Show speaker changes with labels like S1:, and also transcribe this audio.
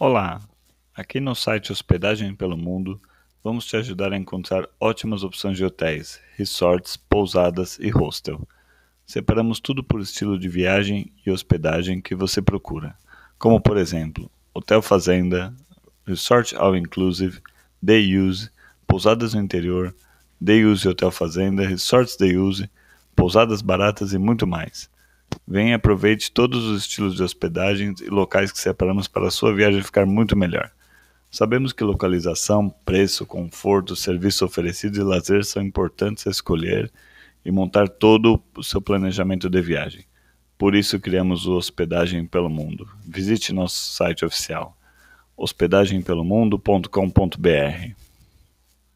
S1: Olá! Aqui no site Hospedagem pelo Mundo, vamos te ajudar a encontrar ótimas opções de hotéis, resorts, pousadas e hostel. Separamos tudo por estilo de viagem e hospedagem que você procura, como por exemplo, hotel fazenda, resort all inclusive, day use, pousadas no interior, day use hotel fazenda, resorts day use, pousadas baratas e muito mais. Venha e aproveite todos os estilos de hospedagens e locais que separamos para a sua viagem ficar muito melhor. Sabemos que localização, preço, conforto, serviço oferecido e lazer são importantes a escolher e montar todo o seu planejamento de viagem. Por isso criamos o Hospedagem pelo Mundo. Visite nosso site oficial hospedagempelomundo.com.br.